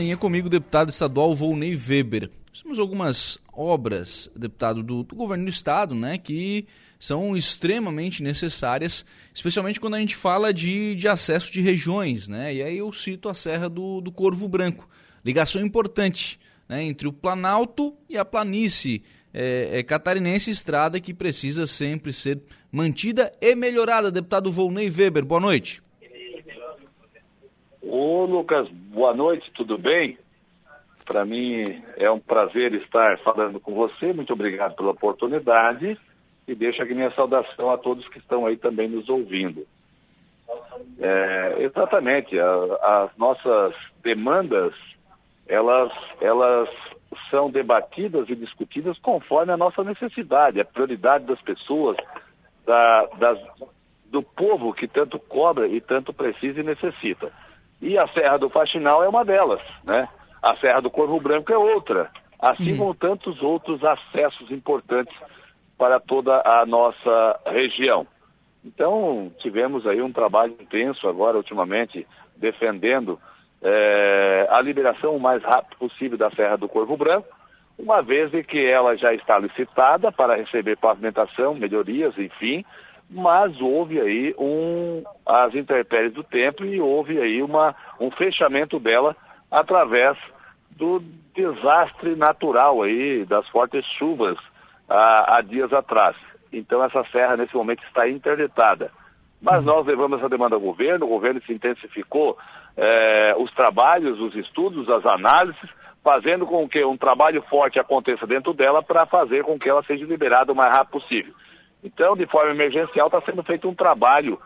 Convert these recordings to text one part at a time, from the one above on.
É comigo o deputado estadual Volney Weber. Temos algumas obras, deputado, do, do, governo do estado, né, que são extremamente necessárias, especialmente quando a gente fala de, de acesso de regiões, né, e aí eu cito a Serra do, do Corvo Branco. Ligação importante né, entre o Planalto e a planície é, é, catarinense, estrada que precisa sempre ser mantida e melhorada. Deputado Volney Weber, boa noite. Ô Lucas, boa noite, tudo bem? Para mim é um prazer estar falando com você, muito obrigado pela oportunidade e deixo aqui minha saudação a todos que estão aí também nos ouvindo. É, exatamente, a, as nossas demandas, elas, elas são debatidas e discutidas conforme a nossa necessidade, a prioridade das pessoas, da, das, do povo que tanto cobra e tanto precisa e necessita. E a Serra do Faxinal é uma delas, né? A Serra do Corvo Branco é outra, assim uhum. como tantos outros acessos importantes para toda a nossa região. Então, tivemos aí um trabalho intenso agora, ultimamente, defendendo é, a liberação o mais rápido possível da Serra do Corvo Branco, uma vez que ela já está licitada para receber pavimentação, melhorias, enfim, mas houve aí um, as intempéries do tempo e houve aí uma, um fechamento dela através do desastre natural aí, das fortes chuvas há, há dias atrás. Então essa serra nesse momento está interditada. Mas nós levamos essa demanda ao governo, o governo se intensificou eh, os trabalhos, os estudos, as análises, fazendo com que um trabalho forte aconteça dentro dela para fazer com que ela seja liberada o mais rápido possível. Então, de forma emergencial, está sendo feito um trabalho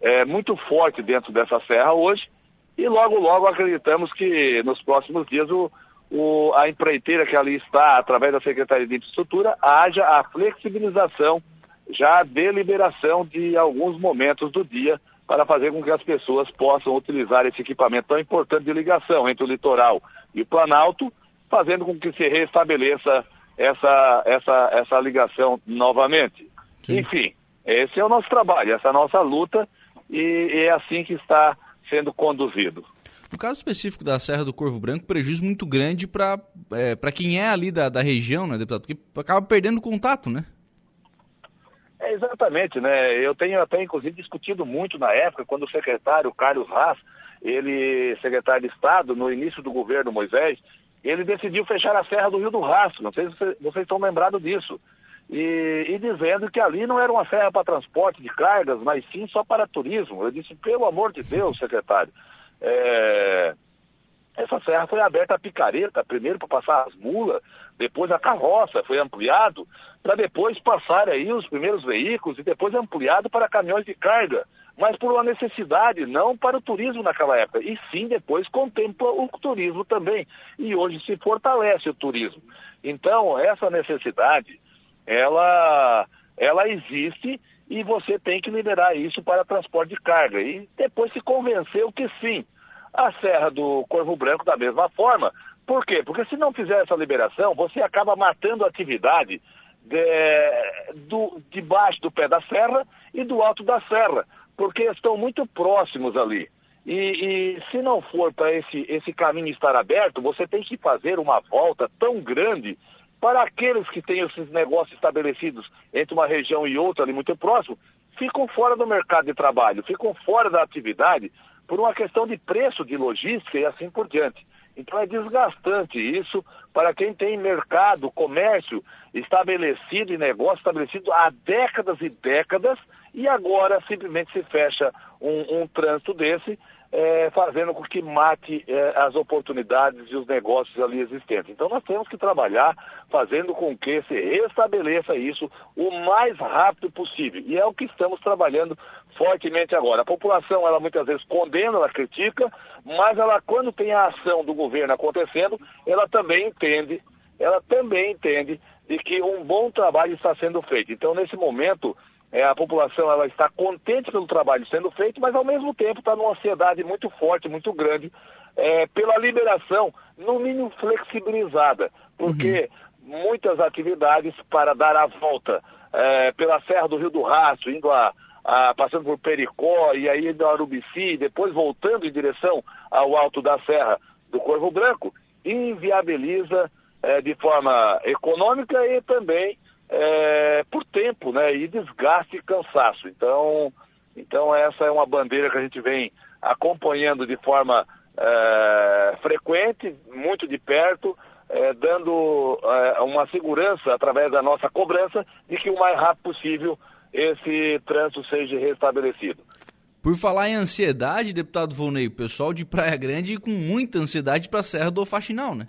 é, muito forte dentro dessa serra hoje e logo, logo acreditamos que nos próximos dias o, o, a empreiteira que ali está, através da Secretaria de Infraestrutura, haja a flexibilização, já a deliberação de alguns momentos do dia para fazer com que as pessoas possam utilizar esse equipamento tão importante de ligação entre o litoral e o Planalto, fazendo com que se restabeleça essa, essa, essa ligação novamente. Sim. Enfim, esse é o nosso trabalho, essa é a nossa luta e, e é assim que está sendo conduzido. No caso específico da Serra do Corvo Branco, prejuízo muito grande para é, quem é ali da, da região, né, deputado? Porque acaba perdendo contato, né? É, exatamente, né? Eu tenho até, inclusive, discutido muito na época, quando o secretário Carlos Haas, ele, secretário de Estado, no início do governo Moisés, ele decidiu fechar a Serra do Rio do Rastro. Não sei se vocês estão lembrados disso e, e, dizendo que ali não era uma serra para transporte de cargas, mas sim só para turismo. Eu disse, pelo amor de Deus, secretário, é, essa serra foi aberta a picareta, primeiro para passar as mulas, depois a carroça, foi ampliado, para depois passar aí os primeiros veículos e depois ampliado para caminhões de carga, mas por uma necessidade, não para o turismo naquela época, e sim depois contempla o turismo também, e hoje se fortalece o turismo. Então, essa necessidade ela, ela existe e você tem que liberar isso para transporte de carga. E depois se convenceu que sim. A Serra do Corvo Branco da mesma forma. Por quê? Porque se não fizer essa liberação, você acaba matando a atividade de, do, debaixo do pé da serra e do alto da serra, porque estão muito próximos ali. E, e se não for para esse, esse caminho estar aberto, você tem que fazer uma volta tão grande para aqueles que têm esses negócios estabelecidos entre uma região e outra ali muito próximo, ficam fora do mercado de trabalho, ficam fora da atividade por uma questão de preço, de logística e assim por diante. Então é desgastante isso para quem tem mercado, comércio estabelecido e negócio estabelecido há décadas e décadas e agora simplesmente se fecha um, um trânsito desse é, fazendo com que mate é, as oportunidades e os negócios ali existentes. Então nós temos que trabalhar fazendo com que se restabeleça isso o mais rápido possível. E é o que estamos trabalhando fortemente agora. A população, ela muitas vezes condena, ela critica, mas ela, quando tem a ação do governo acontecendo, ela também entende, ela também entende de que um bom trabalho está sendo feito. Então, nesse momento, é, a população ela está contente pelo trabalho sendo feito, mas ao mesmo tempo está numa ansiedade muito forte, muito grande, é, pela liberação, no mínimo flexibilizada, porque uhum. muitas atividades para dar a volta é, pela Serra do Rio do Rastro, indo a, a, passando por Pericó e aí indo a Arubici, depois voltando em direção ao alto da serra do Corvo Branco, inviabiliza é, de forma econômica e também é, por tempo, né? E desgaste e cansaço. Então, então essa é uma bandeira que a gente vem acompanhando de forma é, frequente, muito de perto, é, dando é, uma segurança através da nossa cobrança de que o mais rápido possível esse trânsito seja restabelecido. Por falar em ansiedade, deputado Volney, o pessoal de Praia Grande com muita ansiedade para a Serra do Faxinal, né?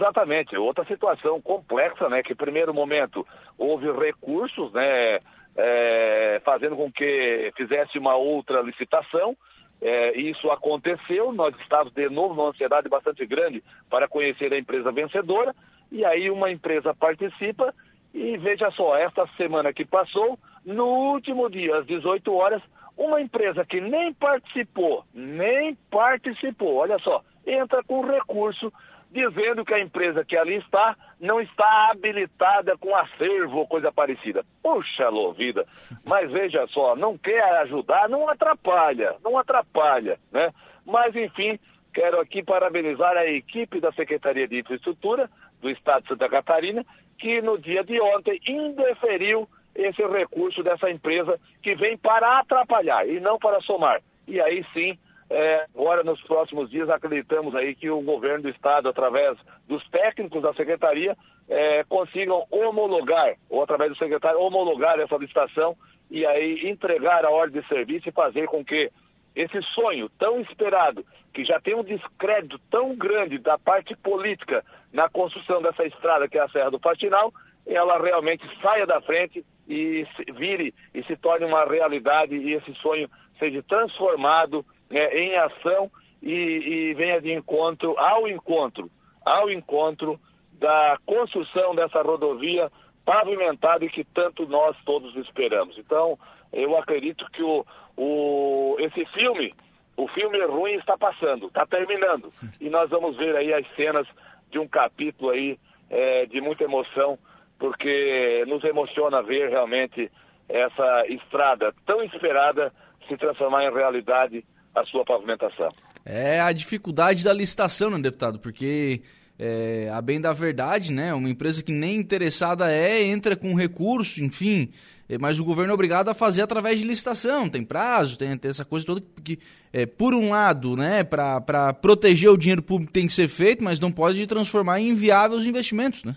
Exatamente, outra situação complexa, né? Que, primeiro momento, houve recursos, né? É, fazendo com que fizesse uma outra licitação. É, isso aconteceu, nós estávamos de novo numa ansiedade bastante grande para conhecer a empresa vencedora, e aí uma empresa participa, e veja só, esta semana que passou, no último dia, às 18 horas, uma empresa que nem participou, nem participou, olha só, entra com recurso dizendo que a empresa que ali está não está habilitada com acervo ou coisa parecida. Puxa vida, mas veja só, não quer ajudar, não atrapalha, não atrapalha, né? Mas enfim, quero aqui parabenizar a equipe da Secretaria de Infraestrutura do Estado de Santa Catarina, que no dia de ontem indeferiu esse recurso dessa empresa que vem para atrapalhar e não para somar. E aí sim, é, agora, nos próximos dias, acreditamos aí que o governo do Estado, através dos técnicos da Secretaria, é, consigam homologar, ou através do secretário, homologar essa licitação e aí entregar a ordem de serviço e fazer com que esse sonho tão esperado, que já tem um descrédito tão grande da parte política na construção dessa estrada que é a Serra do Faxinal, ela realmente saia da frente e vire e se torne uma realidade e esse sonho seja transformado né, em ação e, e venha de encontro ao encontro, ao encontro da construção dessa rodovia pavimentada e que tanto nós todos esperamos. Então, eu acredito que o, o, esse filme, o filme ruim está passando, está terminando. E nós vamos ver aí as cenas de um capítulo aí é, de muita emoção, porque nos emociona ver realmente essa estrada tão esperada se transformar em realidade a sua pavimentação. É a dificuldade da licitação, né, deputado? Porque, é, a bem da verdade, né, uma empresa que nem interessada é, entra com recurso, enfim, é, mas o governo é obrigado a fazer através de licitação, tem prazo, tem, tem essa coisa toda que, é, por um lado, né, para proteger o dinheiro público tem que ser feito, mas não pode transformar em inviável os investimentos, né?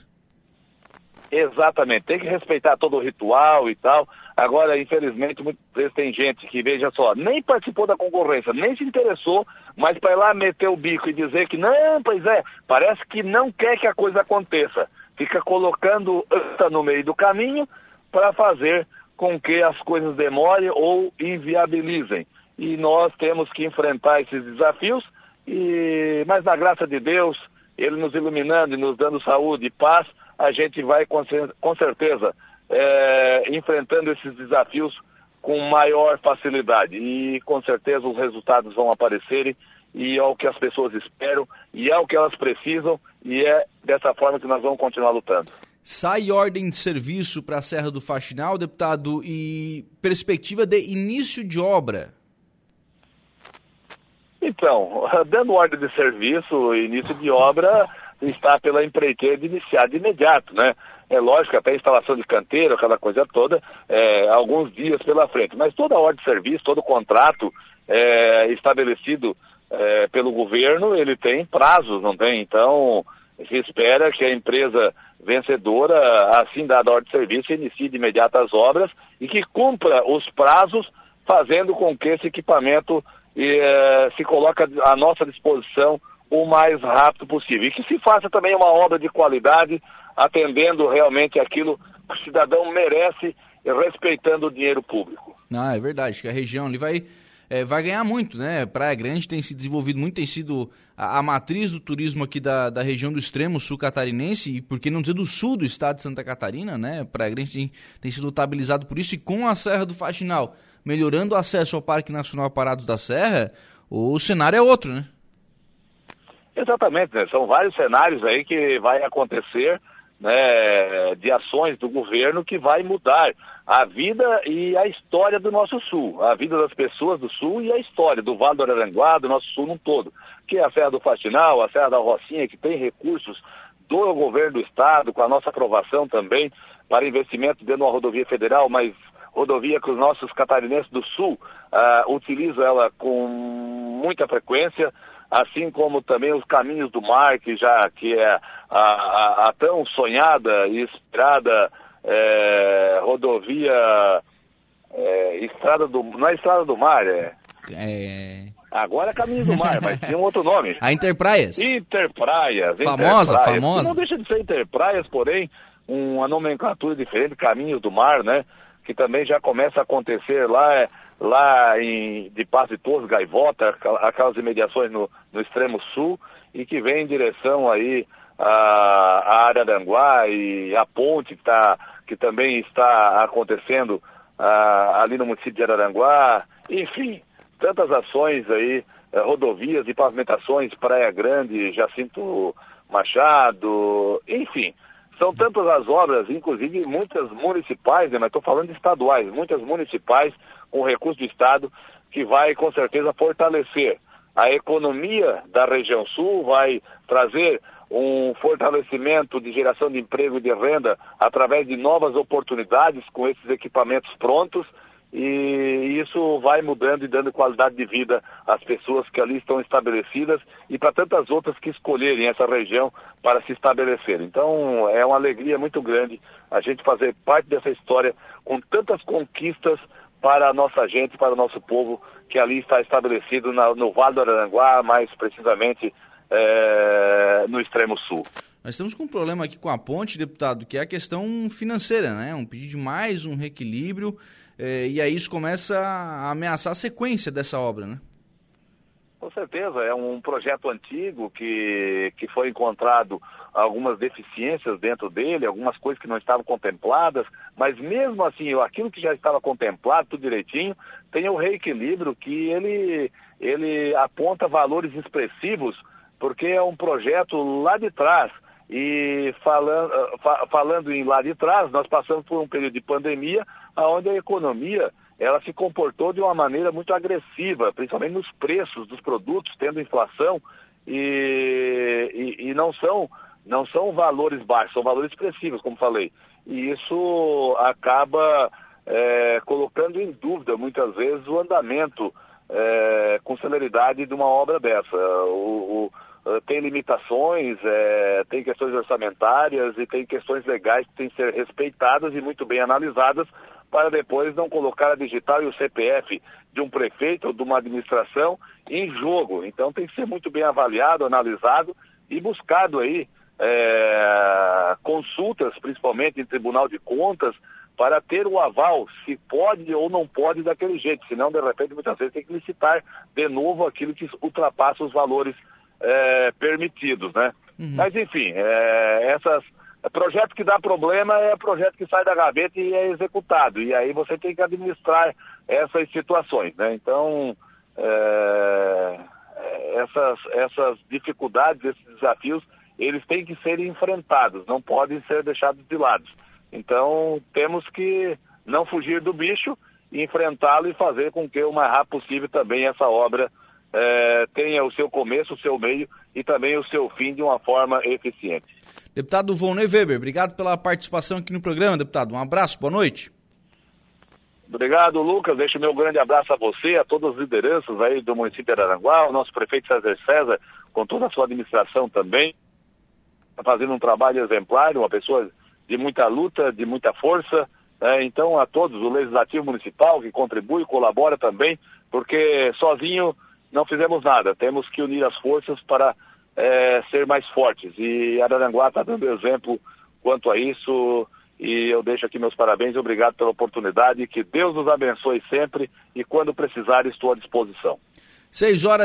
Exatamente, tem que respeitar todo o ritual e tal. Agora, infelizmente, muitas vezes tem gente que, veja só, nem participou da concorrência, nem se interessou, mas para lá meter o bico e dizer que não, pois é, parece que não quer que a coisa aconteça. Fica colocando anta no meio do caminho para fazer com que as coisas demorem ou inviabilizem. E nós temos que enfrentar esses desafios, e... mas na graça de Deus, Ele nos iluminando e nos dando saúde e paz, a gente vai com certeza é, enfrentando esses desafios com maior facilidade e com certeza os resultados vão aparecerem e é o que as pessoas esperam e é o que elas precisam e é dessa forma que nós vamos continuar lutando. Sai ordem de serviço para a Serra do Faxinal, deputado, e perspectiva de início de obra? Então, dando ordem de serviço, início de obra, está pela empreiteira de iniciar de imediato, né? É lógico, até a instalação de canteiro, aquela coisa toda, é, alguns dias pela frente. Mas toda a ordem de serviço, todo contrato é, estabelecido é, pelo governo, ele tem prazos, não tem? Então, se espera que a empresa vencedora, assim dada a ordem de serviço, inicie de imediato as obras e que cumpra os prazos, fazendo com que esse equipamento é, se coloque à nossa disposição o mais rápido possível. E que se faça também uma obra de qualidade, atendendo realmente aquilo que o cidadão merece, respeitando o dinheiro público. Ah, é verdade, que a região ali vai, é, vai ganhar muito, né? Praia Grande tem se desenvolvido muito, tem sido a, a, matriz do turismo aqui da, da região do extremo sul catarinense, e por que não dizer do sul do estado de Santa Catarina, né? Praia Grande tem, tem sido notabilizado por isso, e com a Serra do Faxinal melhorando o acesso ao Parque Nacional Parados da Serra, o cenário é outro, né? Exatamente, né? são vários cenários aí que vai acontecer né, de ações do governo que vai mudar a vida e a história do nosso sul, a vida das pessoas do sul e a história do Vale do Araranguá, do nosso sul num todo, que é a Serra do Faxinal, a Serra da Rocinha, que tem recursos do governo do estado, com a nossa aprovação também, para investimento dentro de uma rodovia federal, mas rodovia que os nossos catarinenses do sul uh, utilizam ela com muita frequência, assim como também os caminhos do mar, que já que é a, a, a tão sonhada e esperada é, rodovia é, estrada do não é estrada do mar é, é... agora é caminho do mar mas tem um outro nome. A Interpraias. Interpraias famosa Interpraias. famosa. não deixa de ser Interpraias porém uma nomenclatura diferente caminhos do mar né que também já começa a acontecer lá lá em, de Paz de Torres, Gaivota, aquelas imediações no, no extremo sul, e que vem em direção aí à, à área da Anguá e a ponte que, tá, que também está acontecendo ah, ali no município de Araranguá, enfim, tantas ações aí, eh, rodovias e pavimentações, Praia Grande, Jacinto Machado, enfim, são tantas as obras, inclusive muitas municipais, né, mas estou falando de estaduais, muitas municipais com recurso do Estado, que vai com certeza fortalecer a economia da região sul, vai trazer um fortalecimento de geração de emprego e de renda através de novas oportunidades com esses equipamentos prontos e isso vai mudando e dando qualidade de vida às pessoas que ali estão estabelecidas e para tantas outras que escolherem essa região para se estabelecer. Então é uma alegria muito grande a gente fazer parte dessa história com tantas conquistas para a nossa gente, para o nosso povo que ali está estabelecido na, no Vale do Aranguá, mais precisamente é, no extremo sul. Nós estamos com um problema aqui com a ponte, deputado, que é a questão financeira, né? Um pedido de mais um reequilíbrio. É, e aí isso começa a ameaçar a sequência dessa obra, né? Com certeza, é um projeto antigo que, que foi encontrado algumas deficiências dentro dele, algumas coisas que não estavam contempladas, mas mesmo assim, aquilo que já estava contemplado, tudo direitinho, tem o reequilíbrio que ele, ele aponta valores expressivos, porque é um projeto lá de trás, e falando, falando em lá de trás, nós passamos por um período de pandemia, onde a economia ela se comportou de uma maneira muito agressiva, principalmente nos preços dos produtos, tendo inflação, e, e, e não, são, não são valores baixos, são valores expressivos, como falei. E isso acaba é, colocando em dúvida, muitas vezes, o andamento é, com celeridade de uma obra dessa. O, o, tem limitações, é, tem questões orçamentárias e tem questões legais que têm que ser respeitadas e muito bem analisadas para depois não colocar a digital e o CPF de um prefeito ou de uma administração em jogo. Então tem que ser muito bem avaliado, analisado e buscado aí é, consultas, principalmente em Tribunal de Contas, para ter o aval se pode ou não pode daquele jeito. Senão, de repente, muitas vezes tem que licitar de novo aquilo que ultrapassa os valores é, permitidos, né? Uhum. Mas enfim, é, essas projeto que dá problema é projeto que sai da gaveta e é executado. E aí você tem que administrar essas situações, né? Então, é, essas, essas dificuldades, esses desafios, eles têm que ser enfrentados, não podem ser deixados de lado. Então, temos que não fugir do bicho, enfrentá-lo e fazer com que o mais rápido possível também essa obra é, tenha o seu começo, o seu meio e também o seu fim de uma forma eficiente. Deputado Volney Weber, obrigado pela participação aqui no programa, deputado. Um abraço, boa noite. Obrigado, Lucas. Deixo meu grande abraço a você, a todas as lideranças aí do município de Araranguá, o nosso prefeito César César, com toda a sua administração também, tá fazendo um trabalho exemplar, uma pessoa de muita luta, de muita força. Né? Então, a todos, o Legislativo Municipal que contribui, colabora também, porque sozinho não fizemos nada. Temos que unir as forças para é, ser mais fortes. E Araranguá está dando exemplo quanto a isso. E eu deixo aqui meus parabéns e obrigado pela oportunidade. Que Deus nos abençoe sempre e quando precisar estou à disposição. Seis horas.